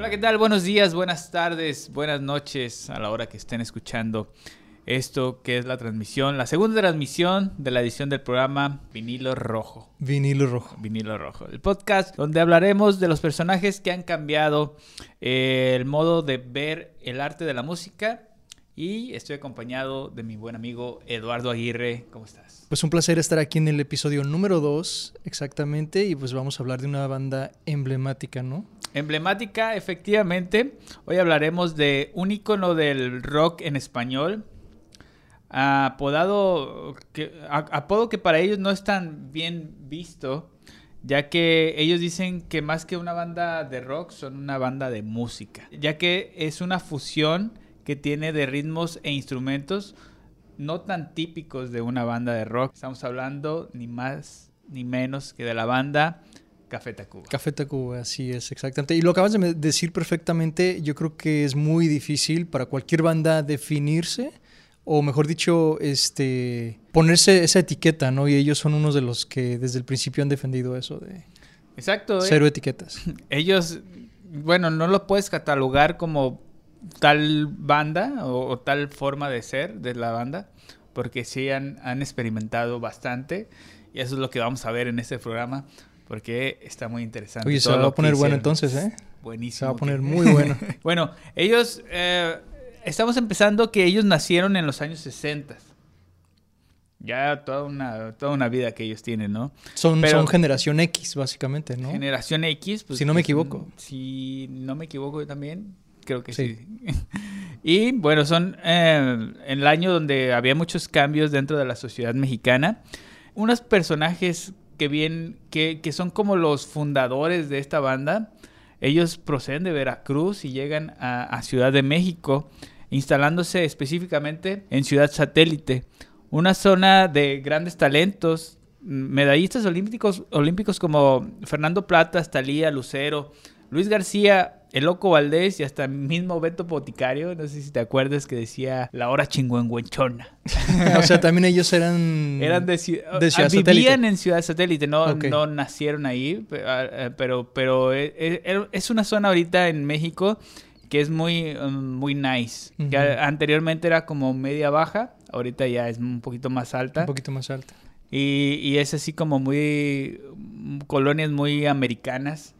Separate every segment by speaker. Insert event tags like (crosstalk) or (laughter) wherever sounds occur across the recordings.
Speaker 1: Hola, ¿qué tal? Buenos días, buenas tardes, buenas noches a la hora que estén escuchando esto que es la transmisión, la segunda transmisión de la edición del programa Vinilo Rojo.
Speaker 2: Vinilo Rojo.
Speaker 1: Vinilo Rojo. El podcast donde hablaremos de los personajes que han cambiado eh, el modo de ver el arte de la música. Y estoy acompañado de mi buen amigo Eduardo Aguirre. ¿Cómo estás?
Speaker 2: Pues un placer estar aquí en el episodio número 2, exactamente, y pues vamos a hablar de una banda emblemática, ¿no?
Speaker 1: Emblemática, efectivamente. Hoy hablaremos de un icono del rock en español, apodado que, apodo que para ellos no es tan bien visto, ya que ellos dicen que más que una banda de rock son una banda de música, ya que es una fusión que tiene de ritmos e instrumentos no tan típicos de una banda de rock. Estamos hablando ni más ni menos que de la banda Café Tacuba.
Speaker 2: Café Tacuba, así es, exactamente. Y lo acabas de decir perfectamente, yo creo que es muy difícil para cualquier banda definirse o mejor dicho, este, ponerse esa etiqueta, ¿no? Y ellos son unos de los que desde el principio han defendido eso de
Speaker 1: Exacto, eh.
Speaker 2: cero etiquetas. (laughs)
Speaker 1: Ellos, bueno, no lo puedes catalogar como tal banda o, tal forma de ser de la banda, porque sí han, han experimentado bastante y eso es lo que vamos a ver en este programa, porque está muy interesante.
Speaker 2: Oye, se va a poner bueno entonces, ¿eh?
Speaker 1: Buenísimo.
Speaker 2: Se va a poner muy bueno. (laughs)
Speaker 1: bueno, ellos... Eh, estamos empezando que ellos nacieron en los años 60. Ya toda una, toda una vida que ellos tienen, ¿no?
Speaker 2: Son, son generación X, básicamente, ¿no?
Speaker 1: Generación X.
Speaker 2: Pues, si no me equivoco.
Speaker 1: Si no me equivoco también, creo que sí. (laughs) y bueno, son eh, en el año donde había muchos cambios dentro de la sociedad mexicana. Unos personajes que, bien, que, que son como los fundadores de esta banda. Ellos proceden de Veracruz y llegan a, Ciudad de México, instalándose específicamente en Ciudad Satélite, una zona de grandes talentos, medallistas olímpicos, olímpicos como Fernando Plata, Talía, Lucero, Luis García, el Loco Valdés y hasta mismo Beto Boticario, no sé si te acuerdas que decía la hora chingüengüenchona. (laughs)
Speaker 2: o sea, también ellos eran,
Speaker 1: eran de, Ciudad ah, Vivían en Ciudad Satélite, no, no nacieron ahí, ah, eh, pero, pero eh, eh, es una zona ahorita en México que es muy, um, muy nice. que anteriormente era como media baja, ahorita ya es un poquito más alta.
Speaker 2: Un poquito más alta.
Speaker 1: Y, y es así como muy colonias muy americanas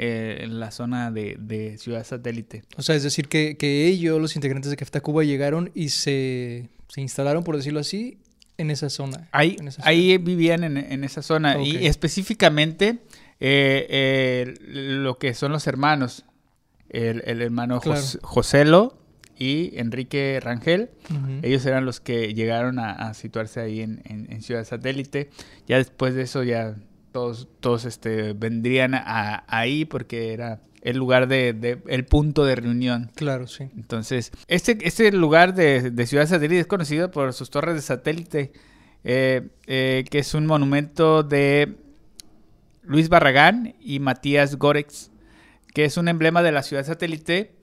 Speaker 1: eh, en la zona de, Ciudad Satélite.
Speaker 2: O sea, es decir, que, ellos, los integrantes de Café Cuba, llegaron y se, instalaron, por decirlo así, en esa zona.
Speaker 1: Ahí, ahí vivían en, esa zona. Y específicamente eh, lo que son los hermanos. El, hermano Joselo y Enrique Rangel. Ellos eran los que llegaron a, situarse ahí en, en, Ciudad Satélite. Ya después de eso ya todos, todos este, vendrían a, ahí porque era el lugar de, el punto de reunión.
Speaker 2: Claro, sí.
Speaker 1: Entonces, este, este lugar de, Ciudad Satélite es conocido por sus torres de satélite, eh, eh, que es un monumento de Luis Barragán y Matías Gorex, que es un emblema de la ciudad satélite,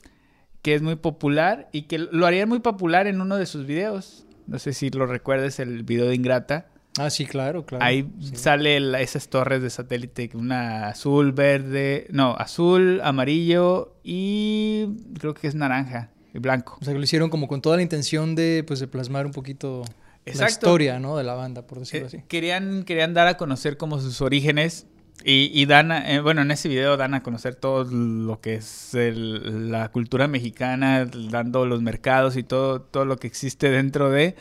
Speaker 1: que es muy popular y que lo harían muy popular en uno de sus videos. No sé si lo recuerdes, el video de Ingrata
Speaker 2: Ah, sí, claro, claro.
Speaker 1: Ahí sale esas torres de satélite, una azul, verde, no, azul, amarillo y creo que es naranja y blanco.
Speaker 2: O sea, que lo hicieron como con toda la intención de, pues, de plasmar un poquito la historia, ¿no? De la banda, por decirlo eh, así.
Speaker 1: Querían, querían dar a conocer como sus orígenes y, y dan, eh, bueno, en ese video dan a conocer todo lo que es la cultura mexicana, dando los mercados y todo, todo lo que existe dentro de...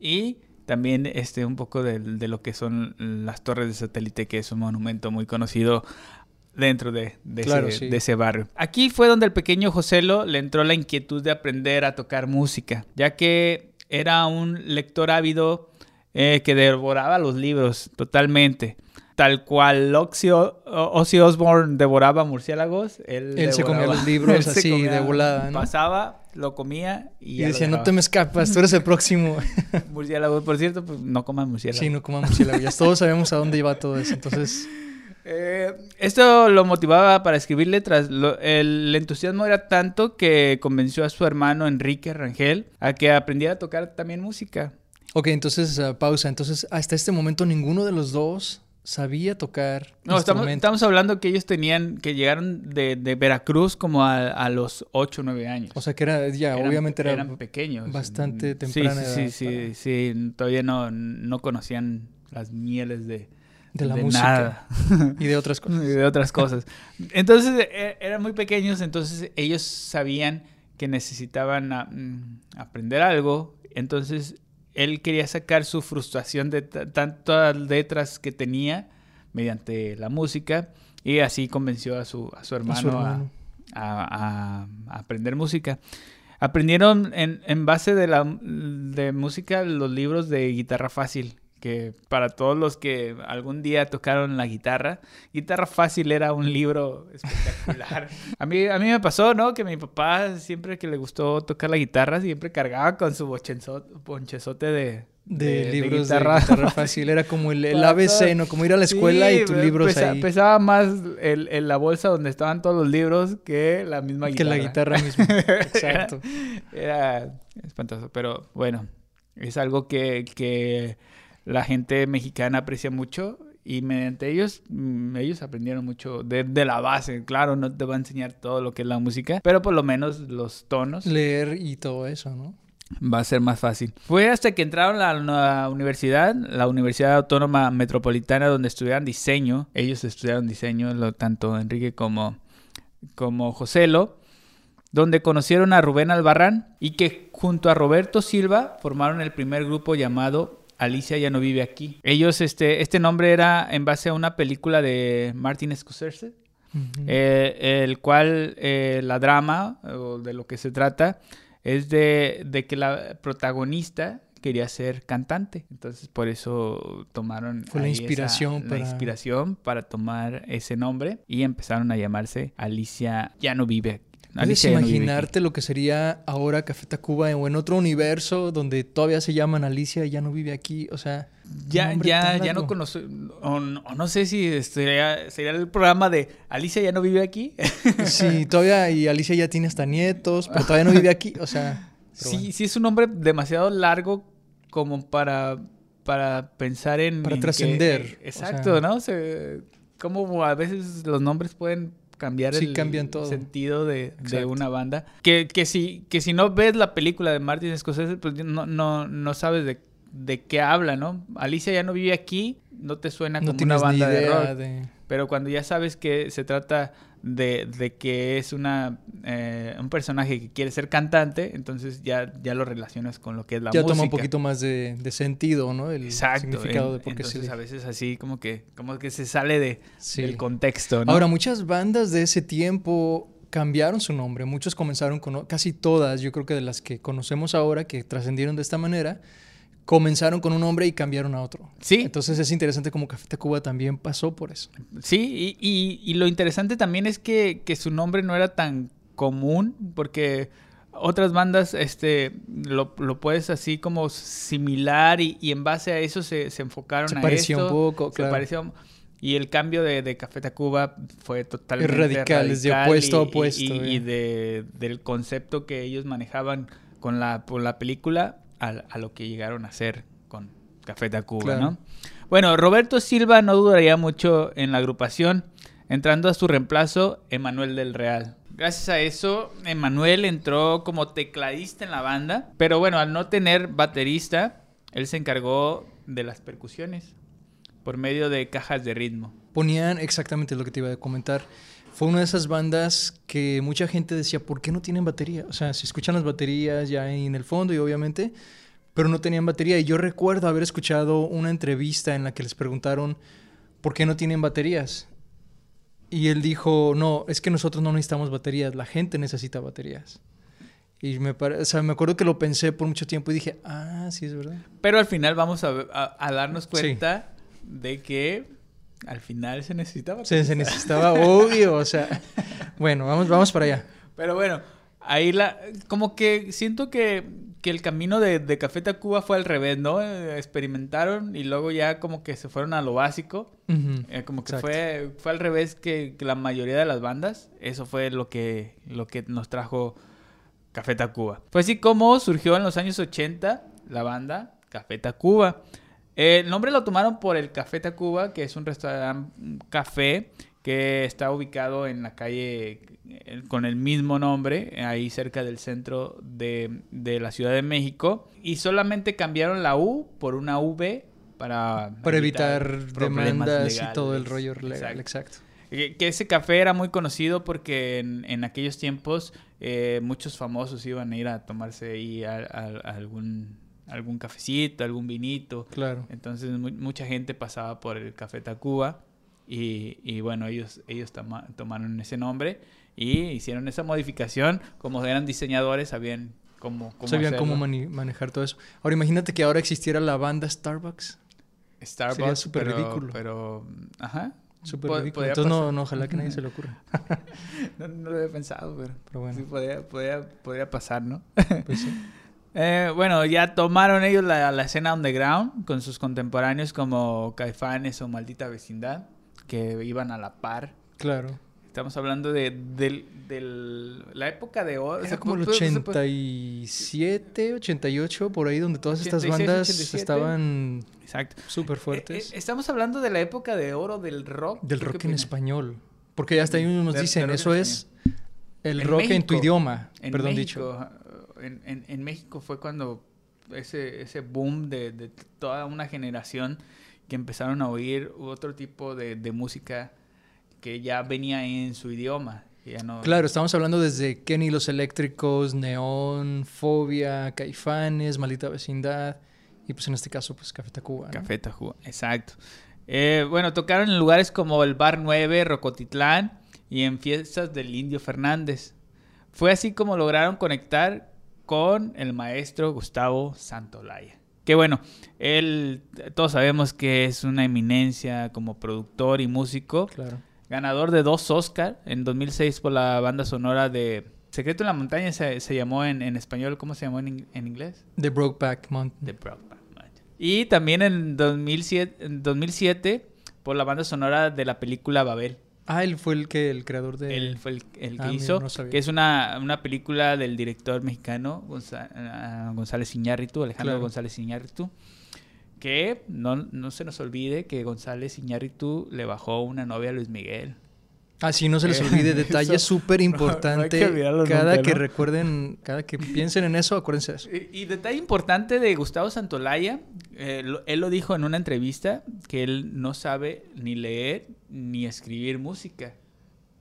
Speaker 1: Y también este, un poco de, lo que son las torres de satélite, que es un monumento muy conocido dentro de, ese, barrio. Aquí fue donde el pequeño Joselo le entró la inquietud de aprender a tocar música, ya que era un lector ávido eh, que devoraba los libros totalmente. Tal cual Ozzy, Osbourne devoraba murciélagos,
Speaker 2: él, se comía los libros (laughs) así de volada.
Speaker 1: Pasaba lo comía y,
Speaker 2: y decía, no te me escapas, tú eres el próximo. (laughs)
Speaker 1: murciélago, por cierto, pues no coman murciélago.
Speaker 2: Sí, no coman murciélago. Ya todos sabemos a dónde iba todo eso, entonces...
Speaker 1: Eh, esto lo motivaba para escribir letras. el entusiasmo era tanto que convenció a su hermano Enrique Rangel a que aprendiera a tocar también música.
Speaker 2: Ok, entonces, uh, pausa. Entonces, hasta este momento ninguno de los dos sabía tocar.
Speaker 1: No, estamos, estamos, hablando que ellos tenían, que llegaron de, de Veracruz como a, a, los 8 o 9 años.
Speaker 2: O sea que era, ya, obviamente era
Speaker 1: eran pequeños.
Speaker 2: Bastante temprana
Speaker 1: sí, sí, Sí, sí, sí, todavía no, no conocían las mieles de,
Speaker 2: de la música y de otras cosas. (laughs)
Speaker 1: y de otras cosas. Entonces e, eran muy pequeños, entonces ellos sabían que necesitaban mm, aprender algo, entonces él quería sacar su frustración de tantas letras que tenía mediante la música y así convenció a su, a su hermano, a, aprender música. Aprendieron en, en base de la de música los libros de guitarra fácil que para todos los que algún día tocaron la guitarra, Guitarra Fácil era un libro espectacular. (laughs) a, mí, a mí me pasó, ¿no? Que mi papá, siempre que le gustó tocar la guitarra, siempre cargaba con su bonchezote de,
Speaker 2: de, libros de guitarra, (laughs) fácil. Era como el, ABC, ¿no? Como ir a la escuela y tus libros ahí.
Speaker 1: Pesaba más el, la bolsa donde estaban todos los libros que la misma
Speaker 2: guitarra. Que la guitarra misma. (laughs) Exacto.
Speaker 1: Era, espantoso, pero bueno, es algo que, que la gente mexicana aprecia mucho y mediante ellos, mm, ellos aprendieron mucho de, la base. Claro, no te va a enseñar todo lo que es la música, pero por lo menos los tonos.
Speaker 2: Leer y todo eso, ¿no?
Speaker 1: Va a ser más fácil. Fue hasta que entraron a la universidad, la Universidad Autónoma Metropolitana, donde estudiaron diseño. Ellos estudiaron diseño, lo, tanto Enrique como, como Joselo donde conocieron a Rubén Albarrán y que junto a Roberto Silva formaron el primer grupo llamado Alicia ya no vive aquí. Ellos, este, este nombre era en base a una película de Martin Scorsese, eh, el cual eh, la drama, o de lo que se trata, es de, de, que la protagonista quería ser cantante. Entonces, por eso tomaron
Speaker 2: Fue la inspiración,
Speaker 1: para... la inspiración para tomar ese nombre y empezaron a llamarse Alicia ya no vive
Speaker 2: ¿Puedes imaginarte lo que sería ahora Café Tacuba o en otro universo donde todavía se llaman Alicia y ya no vive aquí? O sea,
Speaker 1: ya, ya, ya no conozco, o, no, sé si sería, sería el programa de Alicia ya no vive aquí. (laughs)
Speaker 2: sí, todavía, y Alicia ya tiene hasta nietos, pero todavía no vive aquí, o sea. (laughs)
Speaker 1: Sí, sí es un nombre demasiado largo como para, para pensar en...
Speaker 2: Para trascender.
Speaker 1: exacto, ¿no? Se, como a veces los nombres pueden cambiar el sentido de, una banda. Que, que, si, que si no ves la película de Martin Scorsese, pues no, no, no sabes de, de qué habla, ¿no? Alicia ya no vive aquí, no te suena como una banda de rock. Pero cuando ya sabes que se trata de, que es una eh, un personaje que quiere ser cantante, entonces ya, ya lo relacionas con lo que es la música.
Speaker 2: Ya toma un poquito más de, sentido, ¿no? El significado de por qué
Speaker 1: entonces, a veces así como que, como que se sale de, del contexto, ¿no?
Speaker 2: Ahora, muchas bandas de ese tiempo cambiaron su nombre. Muchos comenzaron con... Casi todas, yo creo que de las que conocemos ahora, que trascendieron de esta manera, comenzaron con un nombre y cambiaron a otro.
Speaker 1: Sí.
Speaker 2: Entonces es interesante como Café Tacuba también pasó por eso.
Speaker 1: Sí, y, lo interesante también es que, su nombre no era tan común, porque otras bandas este, lo, puedes así como similar y, en base a eso se, enfocaron
Speaker 2: se
Speaker 1: a
Speaker 2: parecía un poco,
Speaker 1: se Pareció, y el cambio de, Café Tacuba fue totalmente
Speaker 2: radical, es de opuesto a opuesto.
Speaker 1: Y, eh. del concepto que ellos manejaban con la, con la película a, lo que llegaron a hacer con Café Tacuba, ¿no? Bueno, Roberto Silva no duraría mucho en la agrupación, entrando a su reemplazo Emanuel del Real. Gracias a eso, Emanuel entró como tecladista en la banda, pero bueno, al no tener baterista, él se encargó de las percusiones por medio de cajas de ritmo.
Speaker 2: Ponían exactamente lo que te iba a comentar. Fue una de esas bandas que mucha gente decía, ¿por qué no tienen batería? O sea, se escuchan las baterías ya en el fondo y obviamente, pero no tenían batería. Y yo recuerdo haber escuchado una entrevista en la que les preguntaron, ¿por qué no tienen baterías? Y él dijo, no, es que nosotros no necesitamos baterías, la gente necesita baterías. Y me, o sea, me acuerdo que lo pensé por mucho tiempo y dije, ah, sí, es verdad.
Speaker 1: Pero al final vamos a, darnos cuenta de que al final se necesitaba.
Speaker 2: Se, se necesitaba, obvio, o sea, bueno, vamos, vamos para allá.
Speaker 1: Pero bueno, ahí la, como que siento que, el camino de, Café Tacuba fue al revés, ¿no? Experimentaron y luego ya como que se fueron a lo básico. Eh, como que fue, fue al revés que, la mayoría de las bandas. Eso fue lo que, lo que nos trajo Café Tacuba. Fue así como surgió en los años 80 la banda Café Tacuba. El nombre lo tomaron por el Café Tacuba, que es un restaurante un café que está ubicado en la calle eh, con el mismo nombre, ahí cerca del centro de, de la Ciudad de México. Y solamente cambiaron la U por una V para,
Speaker 2: Para evitar,
Speaker 1: problemas
Speaker 2: demandas y
Speaker 1: legales.
Speaker 2: todo el rollo legal.
Speaker 1: Exacto.
Speaker 2: Exacto.
Speaker 1: Que que ese café era muy conocido porque en, en aquellos tiempos eh, muchos famosos iban a ir a tomarse ahí a, a- a algún, algún cafecito, algún vinito.
Speaker 2: Claro.
Speaker 1: Entonces mu- mucha gente pasaba por el Café Tacuba y, y bueno, ellos, ellos toma- tomaron ese nombre y hicieron esa modificación. Como eran diseñadores, sabían cómo, cómo
Speaker 2: Sabían
Speaker 1: hacerlo.
Speaker 2: cómo manejar todo eso. Ahora imagínate que ahora existiera la banda Starbucks.
Speaker 1: Starbucks,
Speaker 2: Sería súper ridículo.
Speaker 1: Pero, ajá.
Speaker 2: Súper ridículo. Entonces no, no, ojalá que nadie se le ocurra. (laughs)
Speaker 1: No, no lo había pensado, pero,
Speaker 2: Pero bueno,
Speaker 1: sí podría, podría, podría pasar, ¿no?
Speaker 2: pues sí. (laughs)
Speaker 1: Eh, bueno, ya tomaron ellos la, la escena underground con sus contemporáneos como Caifanes o Maldita Vecindad, que iban a la par.
Speaker 2: Claro.
Speaker 1: Estamos hablando de del, del- la época de oro.
Speaker 2: Era
Speaker 1: se
Speaker 2: como el
Speaker 1: pu- se pu-
Speaker 2: 87, 88, por ahí donde todas estas
Speaker 1: 86,
Speaker 2: bandas
Speaker 1: 87.
Speaker 2: estaban
Speaker 1: Exacto.
Speaker 2: súper
Speaker 1: Eh,
Speaker 2: fuertes.
Speaker 1: eh, estamos hablando de la época de oro del rock.
Speaker 2: Del
Speaker 1: ¿Tú qué
Speaker 2: rock en español. Porque hasta ahí nos
Speaker 1: De- de
Speaker 2: dicen, eso es el
Speaker 1: En
Speaker 2: rock en tu
Speaker 1: México.
Speaker 2: idioma,
Speaker 1: En
Speaker 2: perdón
Speaker 1: México,
Speaker 2: dicho.
Speaker 1: En, en- en México fue cuando ese, ese boom de, de toda una generación que empezaron a oír otro tipo de, de música que ya venía en su idioma. que ya no,
Speaker 2: Claro, estamos hablando desde Kenny los Eléctricos, Neón, Fobia, Caifanes, Maldita Vecindad y pues en este caso pues Café Tacuba. ¿no?
Speaker 1: Café Tacuba, exacto. Eh, bueno, tocaron en lugares como el Bar 9, Rocotitlán y en fiestas del Indio Fernández. Fue así como lograron conectar con el maestro Gustavo Santolaya. Que bueno, él, todos sabemos que es una eminencia como productor y músico.
Speaker 2: Claro.
Speaker 1: Ganador de dos Oscar en 2006 por la banda sonora de Secreto en la Montaña, se, se llamó en, en español, ¿cómo se llamó en, en inglés?
Speaker 2: The Brokeback Mountain.
Speaker 1: The Brokeback Mountain. Y también en 2007, en 2007 por la banda sonora de la película Babel.
Speaker 2: Ah, él fue el que el creador de
Speaker 1: Él fue el, el que
Speaker 2: Ah, mira,
Speaker 1: hizo,
Speaker 2: no
Speaker 1: que es una, una película del director mexicano Gonza- ah, González Iñárritu, Alejandro
Speaker 2: Claro.
Speaker 1: González Iñárritu, que no, no se nos olvide que González Iñárritu le bajó una novia a Luis Miguel.
Speaker 2: Ah, sí, no se les olvide, (laughs) detalle súper importante. cada
Speaker 1: nunca,
Speaker 2: que
Speaker 1: ¿no?
Speaker 2: recuerden, cada que piensen en eso, acuérdense de eso.
Speaker 1: Y, y detalle importante de Gustavo Santolaya, eh, lo- él lo dijo en una entrevista, que él no sabe ni leer ni escribir música.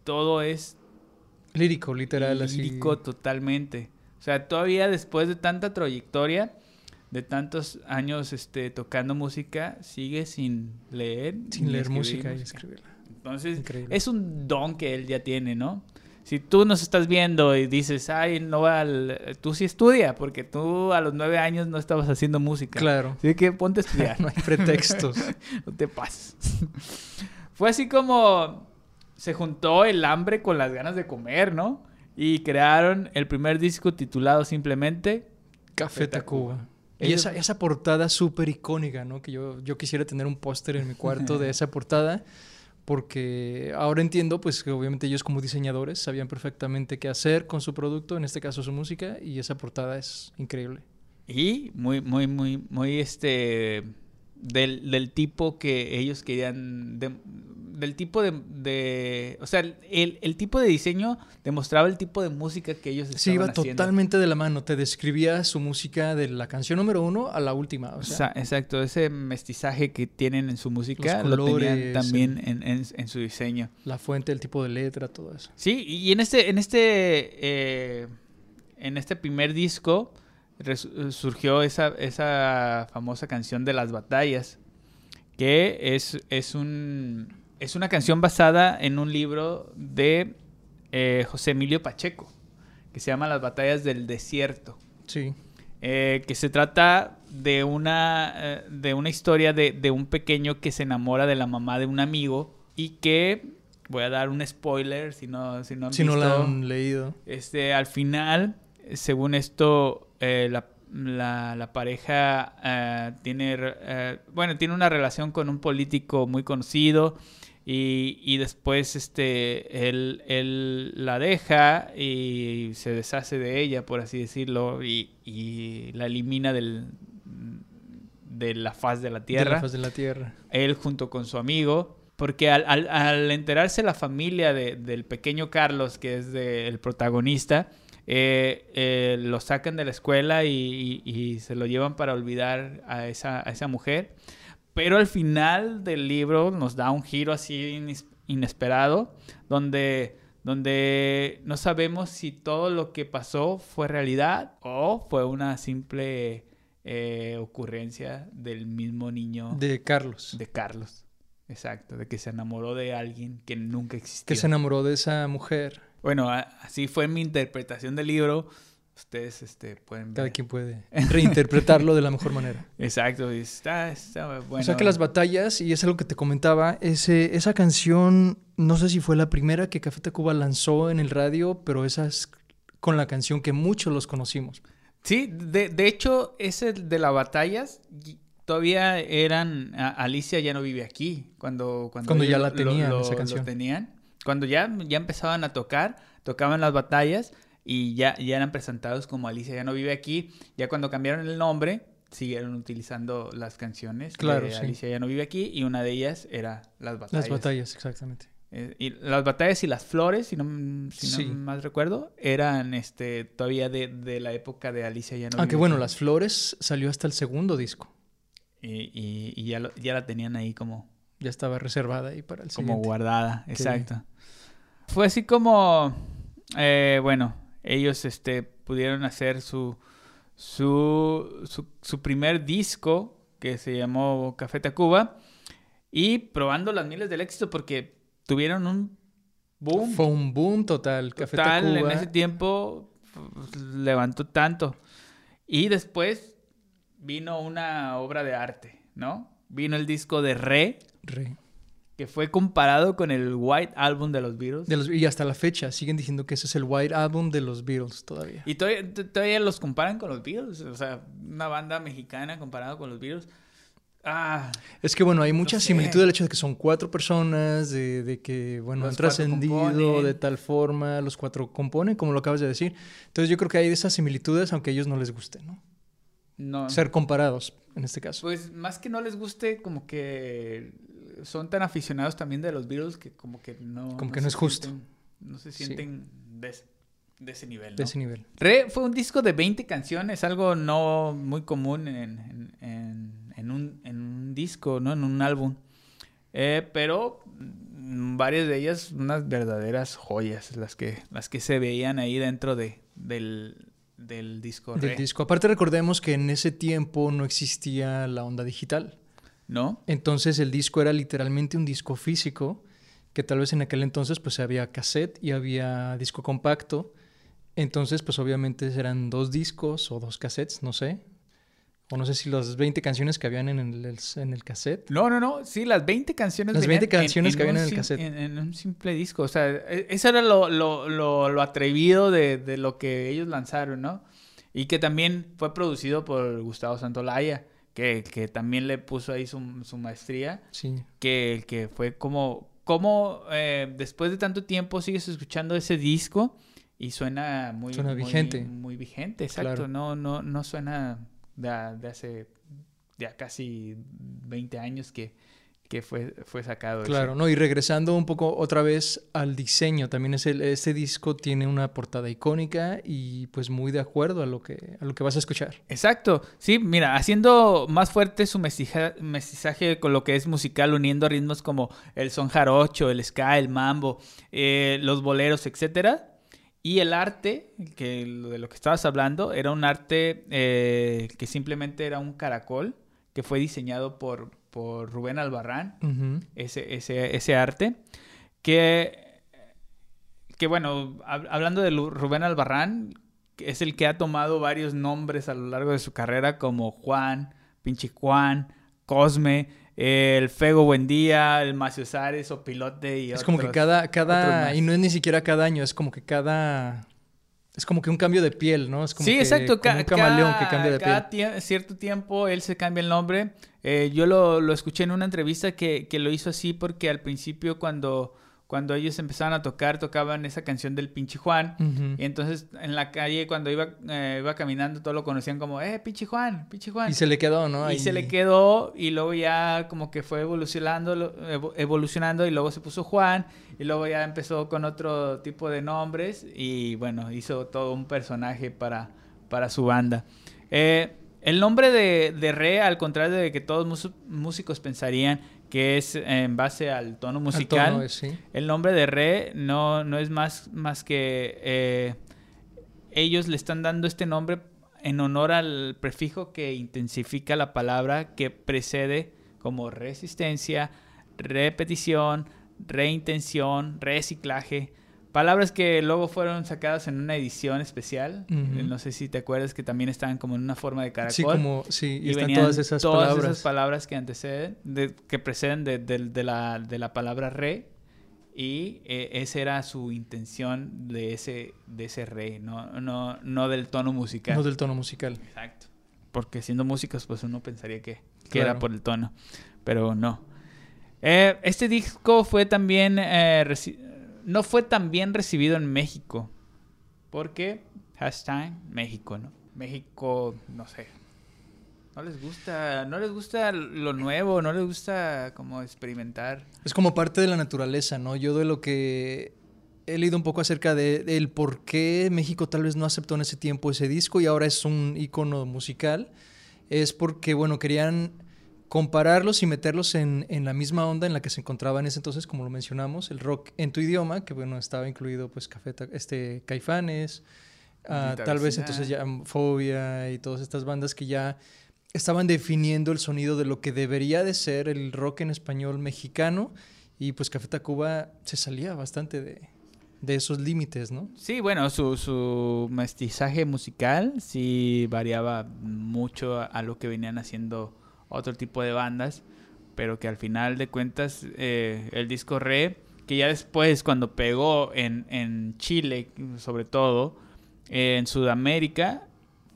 Speaker 1: Todo es
Speaker 2: Lírico, literal, así.
Speaker 1: lírico totalmente. O sea, todavía después de tanta trayectoria, de tantos años este, tocando música, sigue sin leer.
Speaker 2: Sin leer música y escribirla.
Speaker 1: Entonces,
Speaker 2: Increíble.
Speaker 1: es un don que él ya tiene, ¿no? Si tú nos estás viendo y dices, ay, no va al... Tú sí estudia, porque tú a los nueve años no estabas haciendo música.
Speaker 2: Claro.
Speaker 1: Así que ponte a estudiar. (laughs)
Speaker 2: No hay pretextos. (laughs)
Speaker 1: no te pases. (laughs) Fue así como se juntó el hambre con las ganas de comer, ¿no? Y crearon el primer disco titulado simplemente
Speaker 2: Café Tacuba. Y esa, esa portada súper icónica, ¿no? Que yo, yo quisiera tener un póster en mi cuarto de esa portada. Porque ahora entiendo, pues, que obviamente ellos como diseñadores sabían perfectamente qué hacer con su producto, en este caso su música, y esa portada es increíble.
Speaker 1: Y muy, muy, muy, muy este. Del, del tipo que ellos querían. Del tipo de, de- O sea, el, el tipo de diseño demostraba el tipo de música que ellos estaban
Speaker 2: Sí, iba
Speaker 1: haciendo.
Speaker 2: totalmente de la mano. Te describía su música de la canción número uno a la última. O sea,
Speaker 1: Exacto, ese mestizaje que tienen en su música
Speaker 2: Los
Speaker 1: lo tenían
Speaker 2: colores,
Speaker 1: también en, en- en su diseño.
Speaker 2: la fuente, el tipo de letra, todo eso.
Speaker 1: Sí, y en este, en este, eh, en este primer disco res- surgió esa, esa famosa canción de las batallas, que es, es un es una canción basada en un libro de eh, José Emilio Pacheco, que se llama Las batallas del desierto.
Speaker 2: Sí.
Speaker 1: Eh, que se trata de una, eh, de una historia de, de un pequeño que se enamora de la mamá de un amigo y que, voy a dar un spoiler si no, si no han
Speaker 2: Si no la han leído.
Speaker 1: este, al final, según esto, eh, la, la- la pareja eh, tiene, eh, bueno, tiene una relación con un político muy conocido y, y después este, él, él la deja y se deshace de ella, por así decirlo, y, y la elimina del, de la faz de la tierra.
Speaker 2: De la faz de la tierra.
Speaker 1: Él junto con su amigo. Porque al, al- al enterarse la familia de- del pequeño Carlos, que es de- el protagonista, eh, eh, lo sacan de la escuela y, y- y se lo llevan para olvidar a esa, a esa mujer. Pero al final del libro nos da un giro así inesperado, donde, donde no sabemos si todo lo que pasó fue realidad o fue una simple eh, ocurrencia del mismo niño
Speaker 2: De Carlos.
Speaker 1: de Carlos. Exacto, de que se enamoró de alguien que nunca existió.
Speaker 2: Que se enamoró de esa mujer.
Speaker 1: Bueno, así fue mi interpretación del libro. Ustedes este, pueden
Speaker 2: Cada
Speaker 1: ver.
Speaker 2: quien puede (laughs) reinterpretarlo de la mejor manera.
Speaker 1: Exacto, y está, está bueno.
Speaker 2: o sea que las batallas, y es algo que te comentaba, ese, esa canción, no sé si fue la primera que Café Tacuba lanzó en el radio, pero esa es con la canción que muchos los conocimos.
Speaker 1: Sí, de, de hecho, ese de las batallas todavía eran... a- Alicia ya no vive aquí. Cuando, cuando,
Speaker 2: Cuando ya la tenían, esa canción.
Speaker 1: tenían. Cuando ya, ya empezaban a tocar, tocaban las batallas y ya, ya eran presentados como Alicia ya no vive aquí. Ya cuando cambiaron el nombre, siguieron utilizando las canciones
Speaker 2: Claro,
Speaker 1: de
Speaker 2: sí.
Speaker 1: Alicia ya no vive aquí y una de ellas era las batallas.
Speaker 2: Las batallas, exactamente.
Speaker 1: Eh, y las batallas y las flores, si no, si no
Speaker 2: Sí.
Speaker 1: mal recuerdo, eran este todavía de, de la época de Alicia ya no
Speaker 2: Aunque
Speaker 1: vive
Speaker 2: bueno,
Speaker 1: aquí.
Speaker 2: Las Flores salió hasta el segundo disco.
Speaker 1: Y, y- y ya, lo- ya la tenían ahí como,
Speaker 2: Ya estaba reservada ahí para el
Speaker 1: como
Speaker 2: siguiente.
Speaker 1: guardada, exacto. Fue así como, eh, bueno, ellos este, pudieron hacer su, su, su, su primer disco que se llamó Café Tacuba y probando las miles del éxito porque tuvieron un boom.
Speaker 2: Fue un boom total. Café
Speaker 1: Total, en ese tiempo pues, levantó tanto. Y después vino una obra de arte, ¿no? Vino el disco de Re,
Speaker 2: Re.
Speaker 1: Que fue comparado con el White Album de los Beatles.
Speaker 2: De los- y hasta la fecha siguen diciendo que ese es el White Album de los Beatles todavía.
Speaker 1: Y todavía, todavía los comparan con los Beatles. O sea, una banda mexicana comparada con los Beatles. Ah,
Speaker 2: Es que bueno, hay mucha
Speaker 1: sé.
Speaker 2: similitud del hecho de que son cuatro personas, de, de que bueno,
Speaker 1: Los
Speaker 2: han trascendido de tal forma, los cuatro componen, como lo acabas de decir. Entonces yo creo que hay esas similitudes, aunque a ellos no les guste, ¿no?
Speaker 1: no.
Speaker 2: Ser comparados, en este caso.
Speaker 1: Pues más que no les guste, como que son tan aficionados también de los Beatles que como que no...
Speaker 2: Como que no es justo.
Speaker 1: sienten- no se
Speaker 2: Sí.
Speaker 1: sienten de, ese, de ese nivel,
Speaker 2: De ese nivel.
Speaker 1: Re fue un disco de 20 canciones, algo no muy común en, en- en- en un, en un disco, ¿no? En un álbum. Eh, pero mm, varias de ellas unas verdaderas joyas, las que, las que se veían ahí dentro de, del, del disco Re,
Speaker 2: Del disco. Aparte recordemos que en ese tiempo no existía la onda digital.
Speaker 1: ¿No?
Speaker 2: Entonces el disco era literalmente un disco físico, que tal vez en aquel entonces pues había cassette y había disco compacto. Entonces pues obviamente eran dos discos o dos cassettes, no sé. O no sé si las 20 canciones que habían en el, en el cassette.
Speaker 1: No, no, no. Sí, las 20 canciones.
Speaker 2: Las
Speaker 1: venían
Speaker 2: 20 canciones que habían en el cassette.
Speaker 1: En, en un simple disco. O sea, e- eso era lo, lo, lo, lo atrevido de, de lo que ellos lanzaron, ¿no? Y que también fue producido por Gustavo Santolaya, que, que también le puso ahí su, su maestría,
Speaker 2: Sí.
Speaker 1: que, que fue como, como eh, después de tanto tiempo sigues escuchando ese disco y suena muy,
Speaker 2: Suena
Speaker 1: muy-
Speaker 2: vigente.
Speaker 1: Muy, vigente, exacto.
Speaker 2: Claro.
Speaker 1: No, no, no suena de, de hace ya casi 20 años que, que fue, fue sacado. ese.
Speaker 2: Claro, no, y regresando un poco otra vez al diseño, también es el, este disco tiene una portada icónica y pues muy de acuerdo a lo que, a lo que vas a escuchar.
Speaker 1: Exacto, sí, mira, haciendo más fuerte su mestiza- mestizaje con lo que es musical, uniendo ritmos como el son jarocho, el ska, el mambo, eh, los boleros, etcétera. Y el arte, que de lo que estabas hablando, era un arte eh, que simplemente era un caracol que fue diseñado por, por Rubén Albarrán, ese, ese, ese arte, que, que bueno, hab- hablando de Rubén Albarrán, es el que ha tomado varios nombres a lo largo de su carrera, como Juan, Pinche Juan, Cosme, el Fego Buendía, el Macio Sares o Pilote y
Speaker 2: Es como que cada, cada, y no es ni siquiera cada año, es como que cada, es como que un cambio de piel, ¿no? Es como
Speaker 1: sí,
Speaker 2: que-
Speaker 1: exacto.
Speaker 2: como un camaleón
Speaker 1: cada-
Speaker 2: que cambia de piel.
Speaker 1: cada tie- cierto tiempo él se cambia el nombre. Eh, yo lo, lo escuché en una entrevista que, que lo hizo así porque al principio cuando, cuando ellos empezaron a tocar, tocaban esa canción del pinche Juan. Y entonces en la calle, cuando iba, eh, iba caminando, todos lo conocían como, eh, pinche Juan, pinche Juan.
Speaker 2: Y se le quedó, ¿no?
Speaker 1: Y se le quedó y luego ya como que fue evolucionando, evolucionando y luego se puso Juan y luego ya empezó con otro tipo de nombres y bueno, hizo todo un personaje para, para su banda. Eh, el nombre de, de Re, al contrario de que todos músicos pensarían, que es en base al tono musical. El nombre de re no, no es más, más que eh, ellos le están dando este nombre en honor al prefijo que intensifica la palabra que precede como resistencia, repetición, reintención, reciclaje. Palabras que luego fueron sacadas en una edición especial. No sé si te acuerdas que también estaban como en una forma de caracol.
Speaker 2: Sí, como, sí, y, están todas esas
Speaker 1: todas
Speaker 2: palabras.
Speaker 1: esas palabras que anteceden, que preceden de, la, de la palabra re. Y eh, esa era su intención de ese, de ese re, no, no, no del tono musical.
Speaker 2: No del tono musical.
Speaker 1: Exacto. Porque siendo músicos, pues uno pensaría que, que era por el tono. Pero no. Eh, este disco fue también eh, no fue tan bien recibido en México. Porque hashtag México, ¿no? México, no sé. No les gusta, no les gusta lo nuevo, no les gusta como experimentar.
Speaker 2: Es como parte de la naturaleza, ¿no? Yo de lo que he leído un poco acerca de, el por qué México tal vez no aceptó en ese tiempo ese disco y ahora es un icono musical, es porque, bueno, querían compararlos y meterlos en, la misma onda en la que se encontraba en ese entonces, como lo mencionamos, el rock en tu idioma, que bueno, estaba incluido pues Café, este, Caifanes, ah, tal vez entonces ya Fobia y todas estas bandas que ya estaban definiendo el sonido de lo que debería de ser el rock en español mexicano y pues Café Tacuba se salía bastante de, de esos límites, ¿no?
Speaker 1: Sí, bueno, su, su mestizaje musical sí variaba mucho a lo que venían haciendo otro tipo de bandas, pero que al final de cuentas eh, el disco Re, que ya después cuando pegó en, en Chile sobre todo, en Sudamérica,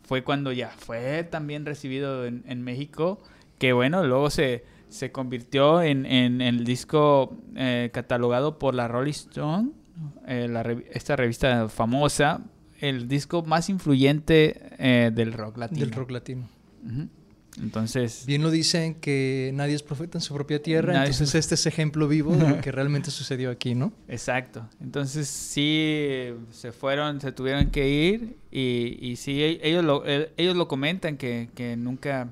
Speaker 1: fue cuando ya fue también recibido en, en México, que bueno, luego se, se convirtió en, en, el disco eh, catalogado por la Rolling Stone, eh, esta revista famosa, el disco más influyente del rock latino.
Speaker 2: Del rock latino.
Speaker 1: Entonces.
Speaker 2: Bien lo dicen que nadie es profeta en su propia tierra. Entonces, este es ejemplo vivo de lo (laughs) que realmente sucedió aquí, ¿no?
Speaker 1: Exacto. Entonces, sí, se fueron, se tuvieron que ir. Y, y sí, e, ellos lo, ellos lo comentan que, que nunca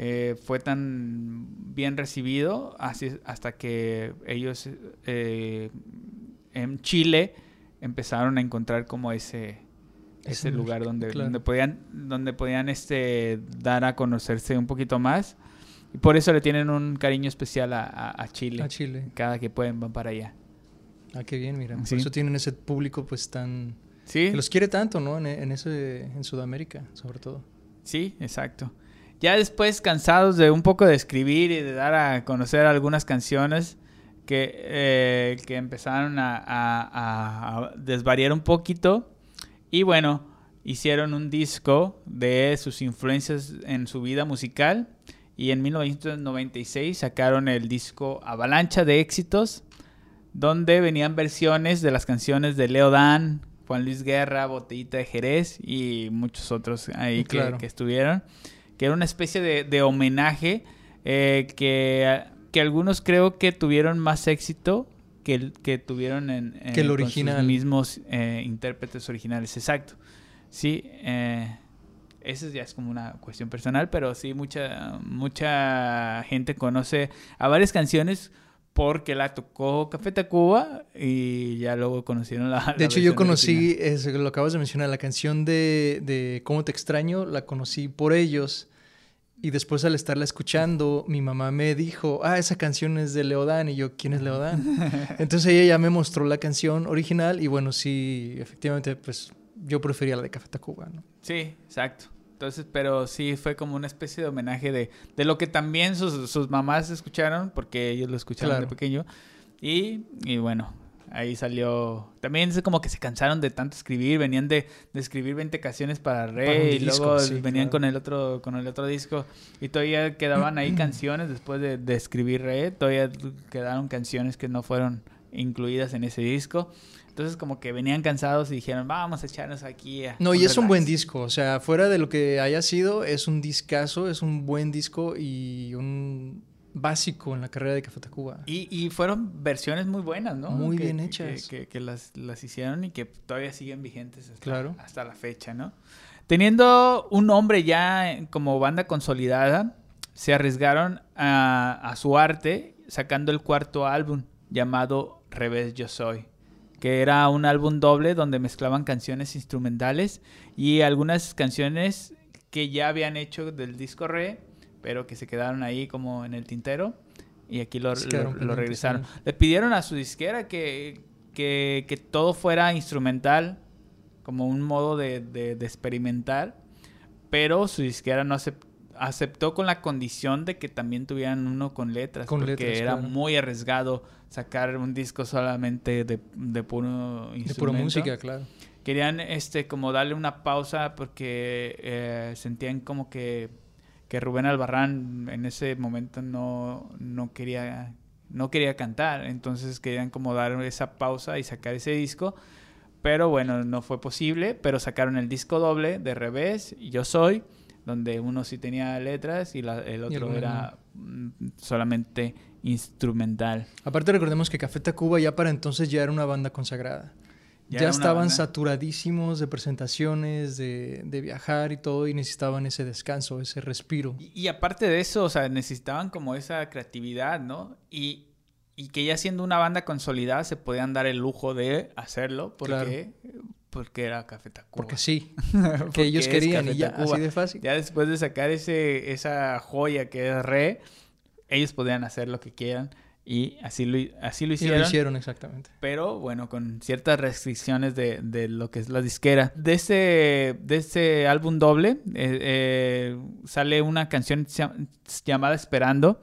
Speaker 1: eh, fue tan bien recibido así, hasta que ellos eh, en Chile empezaron a encontrar como ese ese lugar donde, donde podían, donde podían este, dar a conocerse un poquito más. Y por eso le tienen un cariño especial a, Chile.
Speaker 2: A Chile.
Speaker 1: Cada que pueden van para allá.
Speaker 2: Ah, qué bien, mira. Por eso tienen ese público pues tan... Sí. Que los quiere tanto, ¿no? En, en, ese, en Sudamérica, sobre todo.
Speaker 1: Sí, exacto. Ya después, cansados de un poco de escribir y de dar a conocer algunas canciones, que, eh, que empezaron a, a, a desvariar un poquito, y bueno, hicieron un disco de sus influencias en su vida musical y en 1996 sacaron el disco Avalancha de éxitos, donde venían versiones de las canciones de Leo Dan, Juan Luis Guerra, Botellita de Jerez y muchos otros ahí que, estuvieron, que era una especie de, homenaje eh, que, que algunos creo que tuvieron más éxito que, que tuvieron en,
Speaker 2: que el original.
Speaker 1: Con sus mismos eh, intérpretes originales. Exacto. Sí, eh, eso ya es como una cuestión personal, pero sí, mucha, mucha gente conoce a varias canciones porque la tocó Café Tacuba y ya luego conocieron la.
Speaker 2: De hecho, yo conocí, lo acabas de mencionar, la canción de, de Cómo te extraño, la conocí por ellos. Y después al estarla escuchando, mi mamá me dijo, ah, esa canción es de Leodán. Y yo, ¿quién es Leodán? (laughs) Entonces ella ya me mostró la canción original y bueno, sí, efectivamente, pues yo prefería la de Café Tacuba, ¿no?
Speaker 1: Sí, exacto. Entonces, pero sí fue como una especie de homenaje de, de lo que también sus, sus mamás escucharon, porque ellos lo escucharon de pequeño. Y, y bueno, Ahí salió. También es como que se cansaron de tanto escribir. Venían de, de escribir 20 canciones para Rey. y luego venían con el otro con el otro disco. Y todavía quedaban ahí (clears throat) canciones después de, de escribir Rey. Todavía quedaron canciones que no fueron incluidas en ese disco. Entonces como que venían cansados y dijeron, vamos a echarnos aquí. A
Speaker 2: no, y es un buen disco, o sea, fuera de lo que haya sido, es un discazo, es un buen disco y un básico en la carrera de Café Tacuba.
Speaker 1: Y, y fueron versiones muy buenas, ¿no?
Speaker 2: Muy bien hechas.
Speaker 1: Que, que, las, las, hicieron y que todavía siguen vigentes hasta,
Speaker 2: claro.
Speaker 1: hasta la fecha, ¿no? Teniendo un nombre ya como banda consolidada, se arriesgaron a, a su arte sacando el cuarto álbum llamado Revés Yo Soy que era un álbum doble donde mezclaban canciones instrumentales y algunas canciones que ya habían hecho del disco Re pero que se quedaron ahí como en el tintero y aquí lo, lo, regresaron. Le pidieron a su disquera que, que, que, todo fuera instrumental, como un modo de, de, experimentar, pero su disquera no aceptó, con la condición de que también tuvieran uno con letras, porque era muy arriesgado sacar un disco solamente de, de puro
Speaker 2: instrumento. De pura música, claro.
Speaker 1: Querían este como darle una pausa porque eh, sentían como que que Rubén Albarrán en ese momento no, no quería no quería cantar, entonces querían como dar esa pausa y sacar ese disco, pero bueno, no fue posible, pero sacaron el disco doble de revés, Yo Soy, donde uno sí tenía letras y el otro era mm, solamente instrumental.
Speaker 2: Aparte recordemos que Café Tacuba ya para entonces ya era una banda consagrada. Ya, estaban saturadísimos de presentaciones, de, de, viajar y todo, y necesitaban ese descanso, ese respiro.
Speaker 1: Y, aparte de eso, o sea, necesitaban como esa creatividad, ¿no? Y, y, que ya siendo una banda consolidada se podían dar el lujo de hacerlo, porque, porque era Café Tacuba.
Speaker 2: Porque sí, (laughs) que ellos querían y ya, así de fácil.
Speaker 1: Ya después de sacar ese, esa joya que es Re, ellos podían hacer lo que quieran. Y así lo, así lo hicieron.
Speaker 2: Y lo hicieron, exactamente.
Speaker 1: Pero bueno, con ciertas restricciones de, de lo que es la disquera. De ese, de ese álbum doble eh, eh, sale una canción llamada Esperando,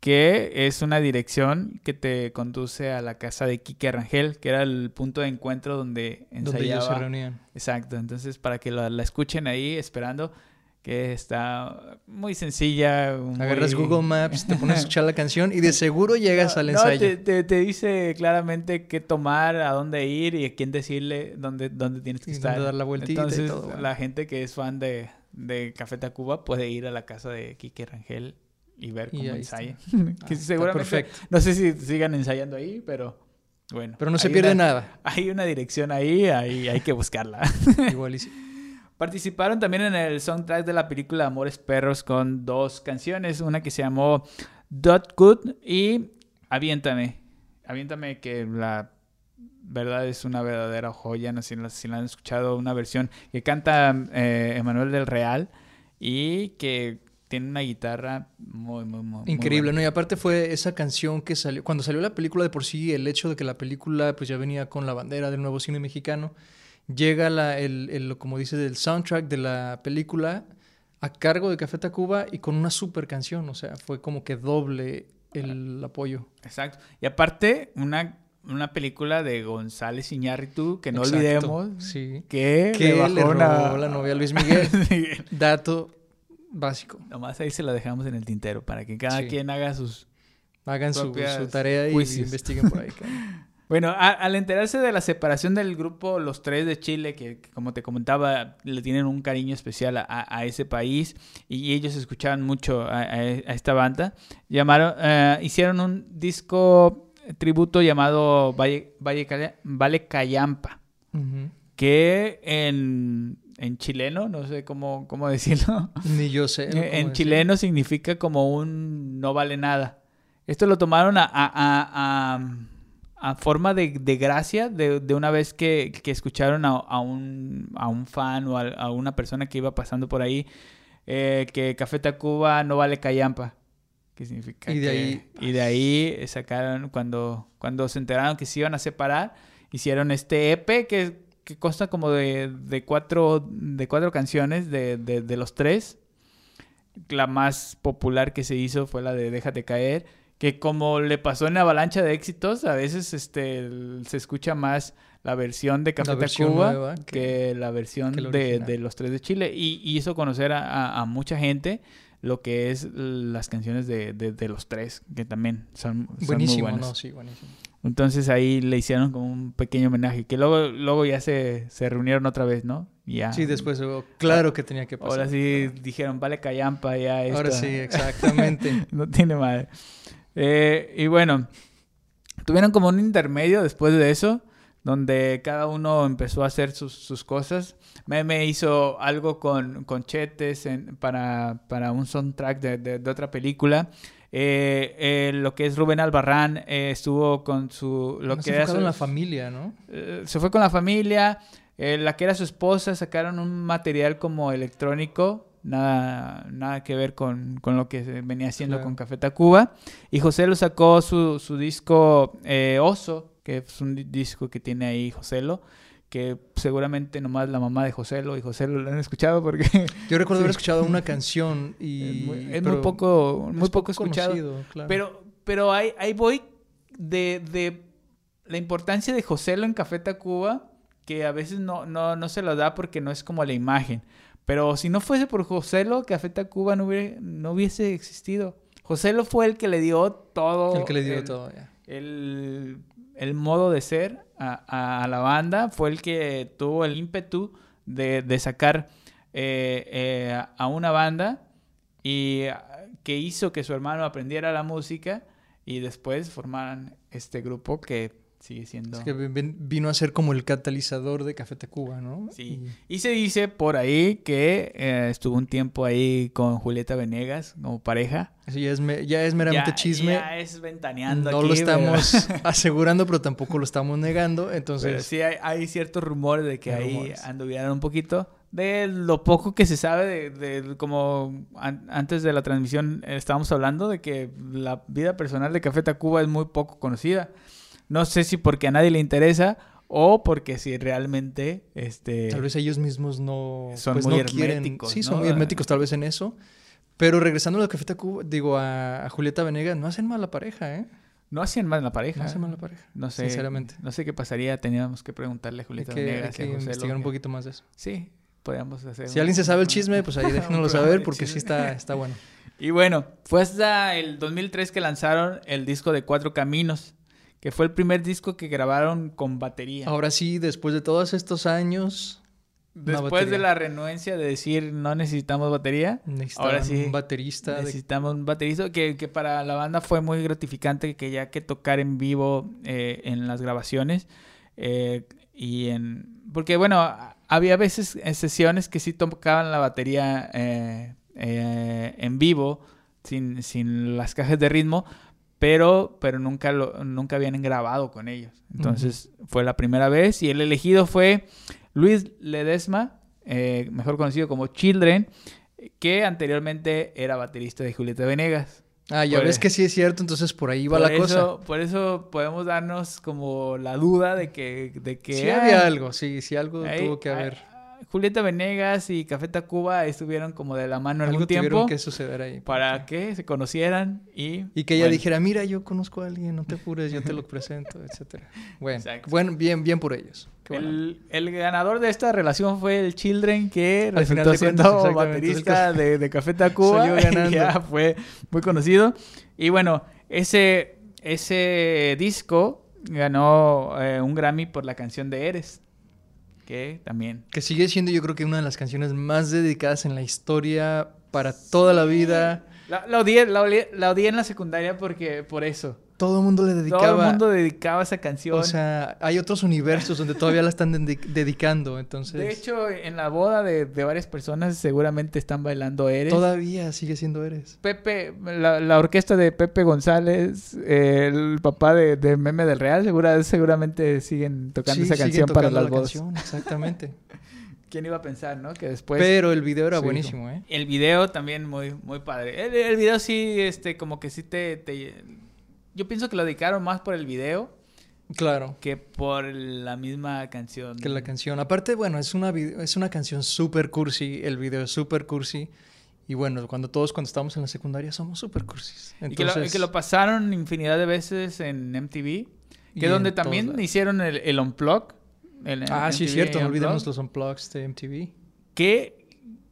Speaker 1: que es una dirección que te conduce a la casa de Quique Rangel, que era el punto de encuentro donde ensayaba.
Speaker 2: Donde ellos se reunían.
Speaker 1: Exacto, entonces para que la, la escuchen ahí, Esperando que está muy sencilla.
Speaker 2: Agarras Google Maps, te pones a (laughs) escuchar la canción y de seguro llegas al ensayo.
Speaker 1: No, te, te, dice claramente qué tomar, a dónde ir y a quién decirle dónde, dónde tienes que estar.
Speaker 2: dar la vueltita
Speaker 1: Entonces,
Speaker 2: y todo,
Speaker 1: la gente que es fan de, de Café Tacuba puede ir a la casa de Kike Rangel y ver cómo ensaya. (laughs) que ah, seguramente, perfecto. No sé si sigan ensayando ahí, pero bueno.
Speaker 2: Pero no se pierde nada. (laughs)
Speaker 1: Hay una dirección ahí, ahí hay que buscarla.
Speaker 2: Igual y
Speaker 1: Participaron también en el soundtrack de la película Amores Perros con dos canciones, una que se llamó Dot Good y Aviéntame. Aviéntame que la verdad es una verdadera joya, no sé si la, han escuchado, una versión que canta eh, Emanuel del Real y que tiene una guitarra muy, muy, muy
Speaker 2: increíble, ¿no? Y aparte fue esa canción que salió cuando salió la película de por sí, el hecho de que la película pues ya venía con la bandera del nuevo cine mexicano llega la, el, como dice, el soundtrack de la película a cargo de Café Tacuba y con una super canción, o sea, fue como que doble el apoyo.
Speaker 1: Exacto. Y aparte, una, una película de González Iñárritu, que no olvidemos,
Speaker 2: sí.
Speaker 1: que,
Speaker 2: que le, bajó la novia Luis Miguel. (laughs) Dato básico.
Speaker 1: Nomás ahí se la dejamos en el tintero, para que cada quien haga sus...
Speaker 2: Hagan su, tarea y investiguen por ahí. (laughs)
Speaker 1: Bueno, al enterarse de la separación del grupo Los Tres de Chile, que, como te comentaba, le tienen un cariño especial a, ese país y ellos escuchaban mucho a, esta banda, llamaron, eh, hicieron un disco tributo llamado Valle, Valle, Cayampa, que en, en, chileno, no sé cómo, cómo decirlo. (laughs)
Speaker 2: Ni yo sé.
Speaker 1: en chileno significa como un no vale nada. Esto lo tomaron a a forma de, de gracia de, de, una vez que, que escucharon a, a, un, a, un, fan o a, una persona que iba pasando por ahí eh, que Café Tacuba no vale callampa. ¿Qué significa?
Speaker 2: Y de ahí...
Speaker 1: Y de ahí sacaron, cuando, cuando se enteraron que se iban a separar, hicieron este EP que, que consta como de, de, cuatro, de cuatro canciones de, de, de los tres. La más popular que se hizo fue la de Déjate caer que como le pasó en Avalancha de Éxitos, a veces este se escucha más la versión de Café Tacuba que, la versión de, los tres de Chile y, hizo conocer a, mucha gente lo que es las canciones de, los tres, que también son,
Speaker 2: buenísimo,
Speaker 1: muy
Speaker 2: buenas. sí, buenísimo.
Speaker 1: Entonces ahí le hicieron como un pequeño homenaje, que luego, luego ya se, se reunieron otra vez, ¿no? Ya.
Speaker 2: Sí, después, claro que tenía que pasar.
Speaker 1: Ahora sí dijeron, vale callampa, ya esto.
Speaker 2: Ahora sí, (laughs) exactamente.
Speaker 1: no tiene madre. Eh, y bueno, tuvieron como un intermedio después de eso, donde cada uno empezó a hacer sus, sus cosas. Meme hizo algo con, con Chetes para, para un soundtrack de, de, otra película. Eh, eh, lo que es Rubén Albarrán eh, estuvo con su... Lo
Speaker 2: que
Speaker 1: se
Speaker 2: fue con la familia, ¿no?
Speaker 1: se fue con la familia. la que era su esposa sacaron un material como electrónico. Nada, nada que ver con, con lo que venía haciendo con Café Tacuba. Y José lo sacó su, su disco Oso, que es un disco que tiene ahí José Lo que seguramente nomás la mamá de José Lo y José Lo han escuchado porque... (laughs)
Speaker 2: Yo recuerdo haber escuchado una (laughs) canción y...
Speaker 1: Es muy, poco, muy poco escuchado. Pero, pero ahí, ahí voy de, de, la importancia de José Lo en Café Tacuba, que a veces no, no, no se lo da porque no es como la imagen. Pero si no fuese por José Lo, Café Tacuba no, hubiera, no hubiese existido. José Lo fue el que le dio todo.
Speaker 2: El que le dio todo, ya.
Speaker 1: El el modo de ser a, la banda, fue el que tuvo el ímpetu de, sacar eh, eh, a una banda y que hizo que su hermano aprendiera la música y después formaran este grupo que sigue siendo...
Speaker 2: Es que vino a ser como el catalizador de Café Tacuba, ¿no?
Speaker 1: Sí. Y, se dice por ahí que eh, estuvo un tiempo ahí con Julieta Venegas como pareja.
Speaker 2: Eso ya es, ya es meramente chisme.
Speaker 1: Ya es ventaneando
Speaker 2: No lo estamos (laughs) asegurando, pero tampoco lo estamos negando, entonces...
Speaker 1: sí hay, ciertos rumores de que ahí anduvieron un poquito. De lo poco que se sabe de, como antes de la transmisión estábamos hablando de que la vida personal de Café Tacuba es muy poco conocida. No sé si porque a nadie le interesa o porque si realmente este
Speaker 2: tal vez ellos mismos no
Speaker 1: son pues, muy herméticos,
Speaker 2: sí son muy herméticos tal vez en eso pero regresando a lo que fue digo a, Julieta Venegas no hacen mal la pareja eh
Speaker 1: no hacen mal la pareja.
Speaker 2: No hacen mal la pareja.
Speaker 1: No sé.
Speaker 2: Sinceramente.
Speaker 1: No sé qué pasaría. Teníamos que preguntarle a Julieta Venegas.
Speaker 2: Hay que investigar un poquito más de eso.
Speaker 1: Sí, podríamos hacer.
Speaker 2: Si alguien se sabe el chisme, pues ahí (laughs) déjenoslo saber porque sí está, está bueno.
Speaker 1: Y bueno, fue hasta el 2003 que lanzaron el disco de Cuatro Caminos que fue el primer disco que grabaron con batería.
Speaker 2: Ahora sí, después de todos estos años.
Speaker 1: Después de la renuencia de decir no necesitamos batería, ahora sí
Speaker 2: un baterista.
Speaker 1: Necesitamos un baterista que, que, para la banda fue muy gratificante que ya que tocar en vivo eh, en las grabaciones. Eh, y en. Porque bueno, había veces en sesiones que sí tocaban la batería eh, en vivo, sin, sin las cajas de ritmo pero, pero nunca, lo, nunca habían grabado con ellos. Entonces fue la primera vez y el elegido fue Luis Ledesma, eh, mejor conocido como Children, que anteriormente era baterista de Julieta Venegas.
Speaker 2: Ah, ya ves que sí es cierto, entonces por ahí va la cosa.
Speaker 1: Por eso podemos darnos como la duda de que... De que
Speaker 2: sí había algo, sí, sí algo tuvo que haber.
Speaker 1: Julieta Venegas y Café Tacuba estuvieron como de la mano algún tiempo.
Speaker 2: tuvieron que suceder ahí.
Speaker 1: Para que se conocieran y...
Speaker 2: Y que ella dijera, mira, yo conozco a alguien, no te apures, yo te lo (laughs) presento, etcétera. Bueno, bueno, bien, bien por ellos.
Speaker 1: El, el, ganador de esta relación fue el Children, que resultó siendo baterista de, de, Café Tacuba. y (laughs) ya fue muy conocido. Y bueno, ese, ese disco ganó eh, un Grammy por la canción de Eres que también...
Speaker 2: Que sigue siendo yo creo que una de las canciones más dedicadas en la historia para toda la vida.
Speaker 1: La, la, odié, la, la odié en la secundaria porque por eso
Speaker 2: todo el mundo le dedicaba.
Speaker 1: Todo el mundo dedicaba esa canción.
Speaker 2: O sea, hay otros universos donde todavía la están dedicando, entonces.
Speaker 1: De hecho, en la boda de, varias personas seguramente están bailando Eres.
Speaker 2: Todavía sigue siendo Eres.
Speaker 1: Pepe, la, orquesta de Pepe González, el papá de, Meme del Real, segura, seguramente siguen tocando esa canción para las bodas.
Speaker 2: exactamente. (laughs)
Speaker 1: ¿Quién iba a pensar, no? Que después...
Speaker 2: Pero el video era buenísimo, ¿eh?
Speaker 1: El video también muy, muy padre. El, el, video sí, este, como que sí te yo pienso que lo dedicaron más por el video.
Speaker 2: Claro.
Speaker 1: Que por la misma canción.
Speaker 2: Que la canción. Aparte, bueno, es una, es una canción súper cursi. El video es súper cursi. Y bueno, cuando todos cuando estamos en la secundaria somos súper cursis.
Speaker 1: Entonces... Y, que lo, pasaron infinidad de veces en MTV. Que es donde también hicieron el, el Unplug.
Speaker 2: ah, sí, cierto. No olvidemos los Unplugs de MTV.
Speaker 1: Que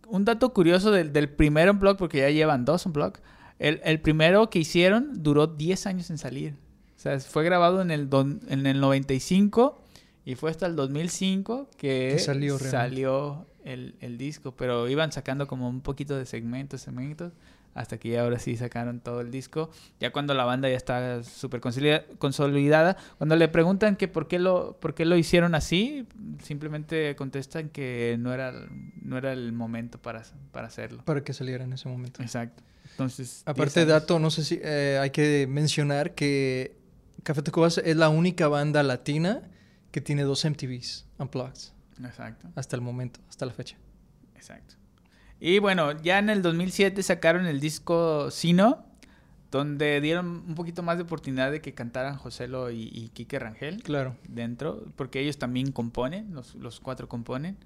Speaker 1: un dato curioso del, del primer Unplug, porque ya llevan dos Unplug el, el, primero que hicieron duró 10 años en salir. O sea, fue grabado en el, en el 95 y fue hasta el 2005 que, salió, salió el, el, disco. Pero iban sacando como un poquito de segmentos, segmentos hasta que ya ahora sí sacaron todo el disco. Ya cuando la banda ya está súper consolidada, cuando le preguntan que por qué lo por qué lo hicieron así, simplemente contestan que no era no era el momento para, para hacerlo.
Speaker 2: Para que saliera en ese momento.
Speaker 1: Exacto. Entonces,
Speaker 2: aparte de dato, no sé si eh, hay que mencionar que Café Tacuba es la única banda latina que tiene dos MTVs unplugged.
Speaker 1: Exacto.
Speaker 2: Hasta el momento, hasta la fecha.
Speaker 1: Exacto. Y bueno, ya en el 2007 sacaron el disco Sino, donde dieron un poquito más de oportunidad de que cantaran Joselo y, y Quique Rangel.
Speaker 2: Claro.
Speaker 1: Dentro, porque ellos también componen, los, los cuatro componen.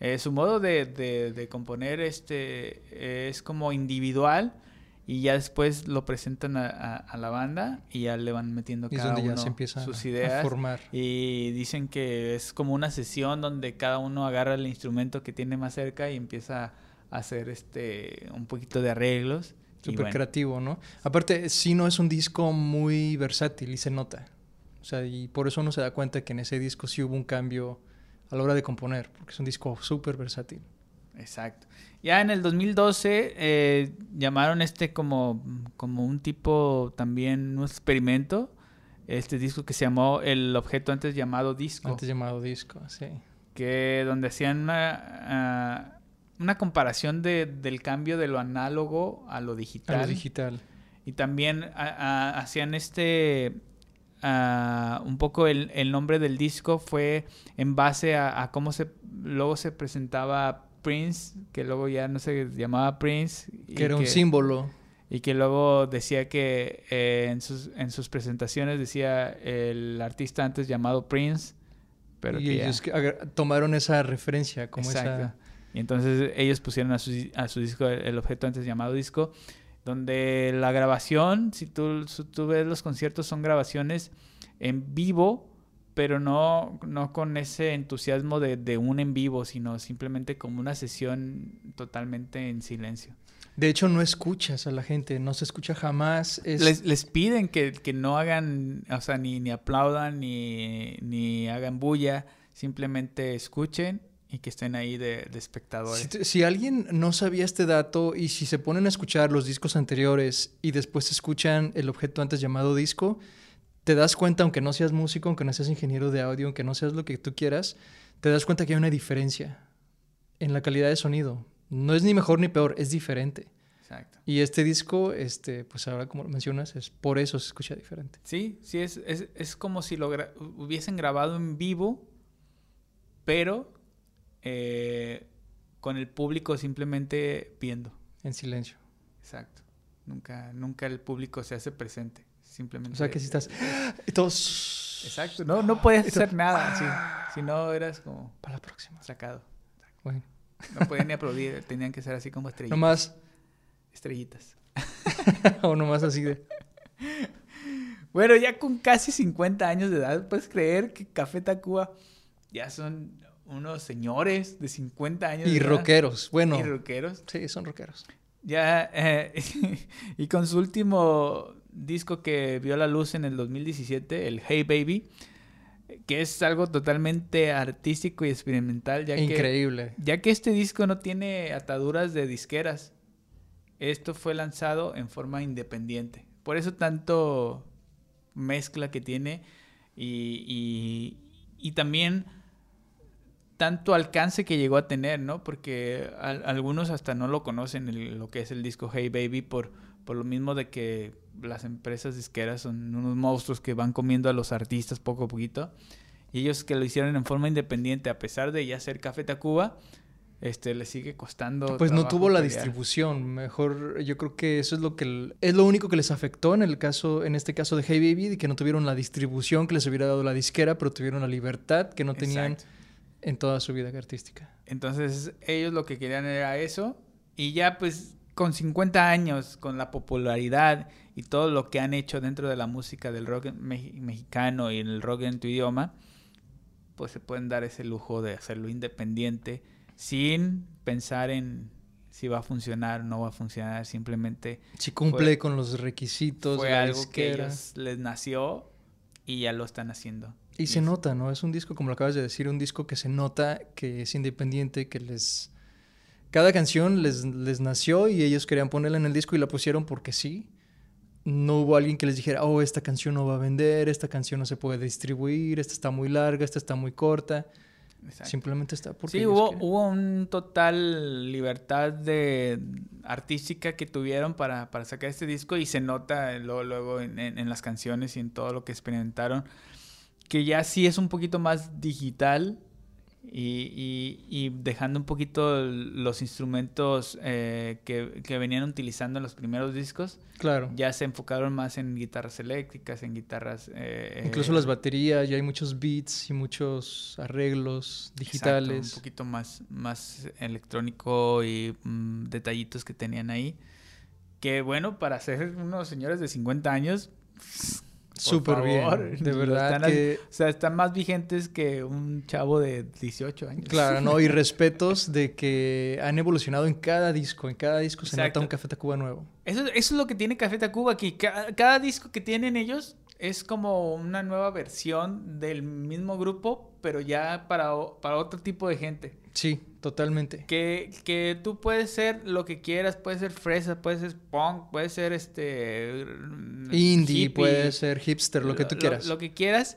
Speaker 1: Eh, su modo de, de, componer este, es como individual y ya después lo presentan a, a, la banda y ya le van metiendo cada uno sus ideas
Speaker 2: formar.
Speaker 1: y dicen que es como una sesión donde cada uno agarra el instrumento que tiene más cerca y empieza hacer este un poquito de arreglos.
Speaker 2: Súper creativo, ¿no? Aparte, sí no es un disco muy versátil y se nota. O sea, y por eso uno se da cuenta que en ese disco sí hubo un cambio a la hora de componer, porque es un disco súper versátil.
Speaker 1: Exacto. Ya en el 2012 eh, llamaron este como, como un tipo también, un experimento, este disco que se llamó El objeto antes llamado disco.
Speaker 2: Antes llamado disco, sí.
Speaker 1: Que donde hacían una... Ah, una comparación de, del cambio de lo análogo a lo digital.
Speaker 2: A lo digital.
Speaker 1: Y también hacían este... un poco el, el, nombre del disco fue en base a, cómo se luego se presentaba Prince, que luego ya no se llamaba Prince.
Speaker 2: que era un símbolo.
Speaker 1: Y que luego decía que eh, en, sus, en sus presentaciones decía el artista antes llamado Prince. Pero
Speaker 2: y ellos tomaron esa referencia como esa
Speaker 1: y entonces ellos pusieron a su, a su disco el objeto antes llamado disco, donde la grabación, si tú, tú ves los conciertos, son grabaciones en vivo, pero no, no con ese entusiasmo de, de, un en vivo, sino simplemente como una sesión totalmente en silencio.
Speaker 2: De hecho, no escuchas a la gente, no se escucha jamás.
Speaker 1: Les, les, piden que, que, no hagan, o sea, ni, ni aplaudan, ni, ni hagan bulla, simplemente escuchen y que estén ahí de, espectadores.
Speaker 2: Si, alguien no sabía este dato y si se ponen a escuchar los discos anteriores y después escuchan el objeto antes llamado disco, te das cuenta, aunque no seas músico, aunque no seas ingeniero de audio, aunque no seas lo que tú quieras, te das cuenta que hay una diferencia en la calidad de sonido. No es ni mejor ni peor, es diferente.
Speaker 1: Exacto.
Speaker 2: Y este disco, este, pues ahora como lo mencionas, es por eso se escucha diferente.
Speaker 1: Sí, sí, es, es, es como si lo hubiesen grabado en vivo, pero eh, con el público simplemente viendo.
Speaker 2: En silencio.
Speaker 1: Exacto. Nunca, nunca el público se hace presente. Simplemente.
Speaker 2: O sea que si estás. (gasps) todos.
Speaker 1: Exacto. No, no puedes hacer nada. Si no, eras como.
Speaker 2: Para la próxima.
Speaker 1: Sacado.
Speaker 2: Bueno.
Speaker 1: No podían ni aplaudir. Tenían que ser así como estrellitas.
Speaker 2: Nomás.
Speaker 1: Estrellitas. (laughs)
Speaker 2: o nomás así de.
Speaker 1: Bueno, ya con casi 50 años de edad, puedes creer que Café Tacuba ya son unos señores de 50 años.
Speaker 2: Y rockeros, bueno.
Speaker 1: Y rockeros.
Speaker 2: Sí, son rockeros.
Speaker 1: Ya, eh, (laughs) y con su último disco que vio la luz en el 2017, el Hey Baby, que es algo totalmente artístico y experimental. Ya
Speaker 2: Increíble.
Speaker 1: Que, ya que este disco no tiene ataduras de disqueras. Esto fue lanzado en forma independiente. Por eso tanto mezcla que tiene y, y, y también tanto alcance que llegó a tener, ¿no? Porque algunos hasta no lo conocen, lo que es el disco Hey Baby, por, por lo mismo de que las empresas disqueras son unos monstruos que van comiendo a los artistas poco a poquito. Y ellos que lo hicieron en forma independiente, a pesar de ya ser Café Tacuba, este, le sigue costando.
Speaker 2: Pues no tuvo la distribución. Mejor, yo creo que eso es lo que es lo único que les afectó en el caso, en este caso de Hey Baby, que no tuvieron la distribución que les hubiera dado la disquera, pero tuvieron la libertad que no tenían en toda su vida artística.
Speaker 1: Entonces ellos lo que querían era eso y ya pues con 50 años, con la popularidad y todo lo que han hecho dentro de la música del rock mexicano y el rock en tu idioma, pues se pueden dar ese lujo de hacerlo independiente sin pensar en si va a funcionar o no va a funcionar, simplemente...
Speaker 2: Si cumple con los requisitos.
Speaker 1: Fue algo que ellos les nació y ya lo están haciendo.
Speaker 2: Y se nota, ¿no? Es un disco, como lo acabas de decir, un disco que se nota que es independiente, que les... Cada canción les, les nació y ellos querían ponerla en el disco y la pusieron porque sí. No hubo alguien que les dijera, oh, esta canción no va a vender, esta canción no se puede distribuir, esta está muy larga, esta está muy corta. Simplemente está
Speaker 1: porque Sí, hubo, hubo un total libertad de artística que tuvieron para, para sacar este disco y se nota luego, luego en, en, las canciones y en todo lo que experimentaron que ya sí es un poquito más digital y, y, dejando un poquito los instrumentos eh, que, que, venían utilizando en los primeros discos.
Speaker 2: Claro.
Speaker 1: Ya se enfocaron más en guitarras eléctricas, en guitarras... Eh,
Speaker 2: Incluso las baterías, ya hay muchos beats y muchos arreglos digitales.
Speaker 1: un poquito más, más electrónico y mm, detallitos que tenían ahí. Que bueno, para ser unos señores de 50 años
Speaker 2: Súper bien, de verdad.
Speaker 1: que... O sea, están más vigentes que un chavo de 18 años.
Speaker 2: Claro, ¿no? Y (laughs) respetos de que han evolucionado en cada disco. En cada disco se nota un Café Tacuba nuevo.
Speaker 1: Eso, eso es lo que tiene Café Tacuba, que cada disco que tienen ellos es como una nueva versión del mismo grupo, pero ya para, para otro tipo de gente.
Speaker 2: Sí, totalmente.
Speaker 1: Que, que tú puedes ser lo que quieras, puedes ser fresa, puedes ser punk, puedes ser este...
Speaker 2: Indie, puede ser hipster, lo que tú quieras.
Speaker 1: Lo, que quieras.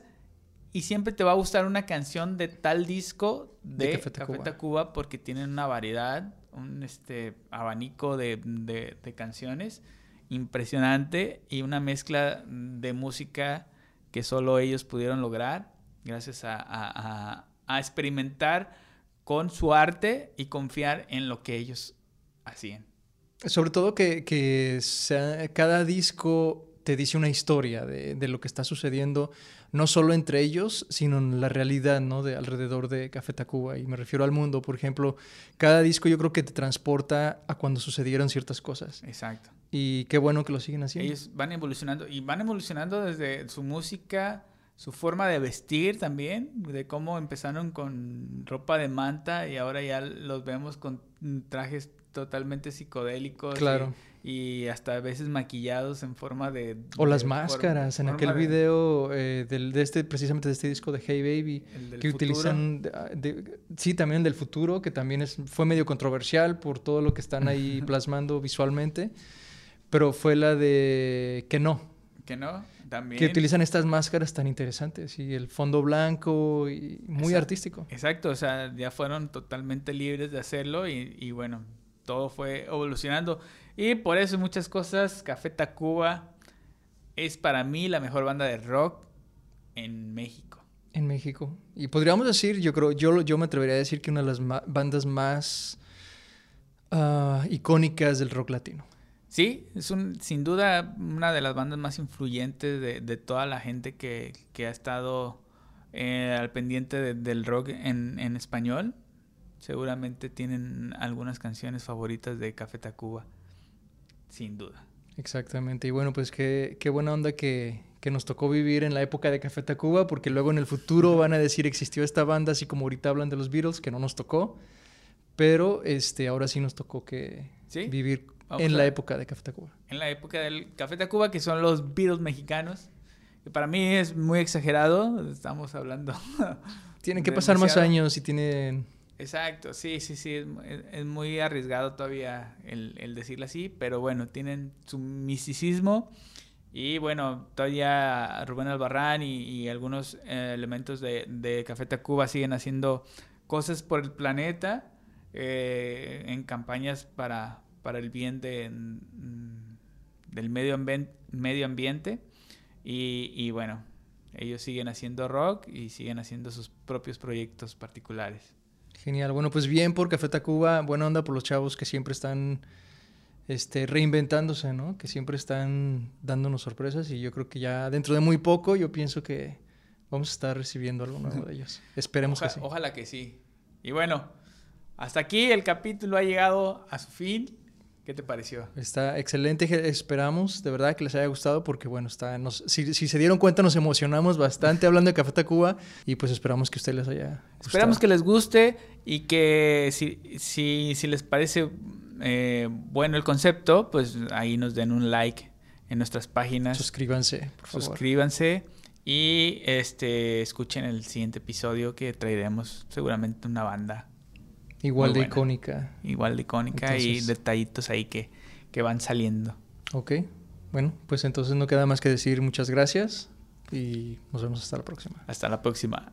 Speaker 1: Y siempre te va a gustar una canción de tal disco de, Café, Tacuba. porque tienen una variedad, un este abanico de, de canciones impresionante y una mezcla de música que solo ellos pudieron lograr gracias a, experimentar con su arte y confiar en lo que ellos hacían.
Speaker 2: Sobre todo que, sea, cada disco te dice una historia de, lo que está sucediendo, no solo entre ellos, sino en la realidad, ¿no? De alrededor de Café Tacuba. Y me refiero al mundo, por ejemplo, cada disco yo creo que te transporta a cuando sucedieron ciertas cosas.
Speaker 1: Exacto.
Speaker 2: Y qué bueno que lo siguen haciendo.
Speaker 1: Ellos van evolucionando y van evolucionando desde su música, su forma de vestir también, de cómo empezaron con ropa de manta y ahora ya los vemos con trajes totalmente psicodélicos.
Speaker 2: Claro.
Speaker 1: Y, hasta a veces maquillados en forma de...
Speaker 2: O las máscaras, en aquel video eh, del, de este, precisamente de este disco de Hey Baby, que utilizan... sí, también el del futuro, que también es, fue medio controversial por todo lo que están ahí (laughs) plasmando visualmente pero fue la de que no.
Speaker 1: Que no, también.
Speaker 2: Que utilizan estas máscaras tan interesantes y el fondo blanco y muy artístico.
Speaker 1: Exacto, o sea, ya fueron totalmente libres de hacerlo y, y, bueno, todo fue evolucionando. Y por eso muchas cosas, Café Tacuba es para mí la mejor banda de rock en México.
Speaker 2: En México. Y podríamos decir, yo creo, yo, yo me atrevería a decir que una de las bandas más ah, icónicas del rock latino.
Speaker 1: Sí, es un, sin duda una de las bandas más influyentes de, toda la gente que, ha estado eh, al pendiente del rock en, español. Seguramente tienen algunas canciones favoritas de Café Tacuba, sin duda.
Speaker 2: Exactamente, y bueno, pues qué, qué buena onda que, que, nos tocó vivir en la época de Café Tacuba, porque luego en el futuro van a decir existió esta banda, así como ahorita hablan de los Beatles, que no nos tocó, pero este, ahora sí nos tocó que vivir en la época de Café Tacuba.
Speaker 1: En la época del Café Tacuba, que son los Beatles mexicanos. Que para mí es muy exagerado. Estamos hablando. (laughs)
Speaker 2: Tienen que (laughs) pasar más años y tienen.
Speaker 1: Exacto, sí, sí, sí. Es, muy arriesgado todavía el, el, decirlo así. Pero bueno, tienen su misticismo. Y bueno, todavía Rubén Albarrán y, algunos eh, elementos de, de Café Tacuba siguen haciendo cosas por el planeta. Eh, en campañas para, para el bien de, mm, del medio, medio ambiente. Y, bueno, ellos siguen haciendo rock y siguen haciendo sus propios proyectos particulares.
Speaker 2: Genial. Bueno, pues bien por Café Tacuba. Buena onda por los chavos que siempre están este, reinventándose, ¿no? Que siempre están dándonos sorpresas y yo creo que ya dentro de muy poco yo pienso que vamos a estar recibiendo algo nuevo de ellos. (laughs) Esperemos
Speaker 1: que
Speaker 2: sí.
Speaker 1: Ojalá que sí. Y bueno, hasta aquí el capítulo ha llegado a su fin. ¿Qué te pareció?
Speaker 2: Está excelente, esperamos de verdad que les haya gustado porque bueno, está, si, se dieron cuenta nos emocionamos bastante hablando de Café Tacuba y pues esperamos que a ustedes les haya gustado.
Speaker 1: Esperamos que les guste y que si, si, si les parece eh, bueno el concepto, pues ahí nos den un like en nuestras páginas.
Speaker 2: Suscríbanse,
Speaker 1: por favor. Suscríbanse Y este escuchen el siguiente episodio que traeremos seguramente una banda.
Speaker 2: Igual de icónica.
Speaker 1: Igual de icónica entonces... y detallitos ahí que, que van saliendo.
Speaker 2: Ok, bueno, pues entonces no queda más que decir muchas gracias y nos vemos hasta la próxima.
Speaker 1: Hasta la próxima.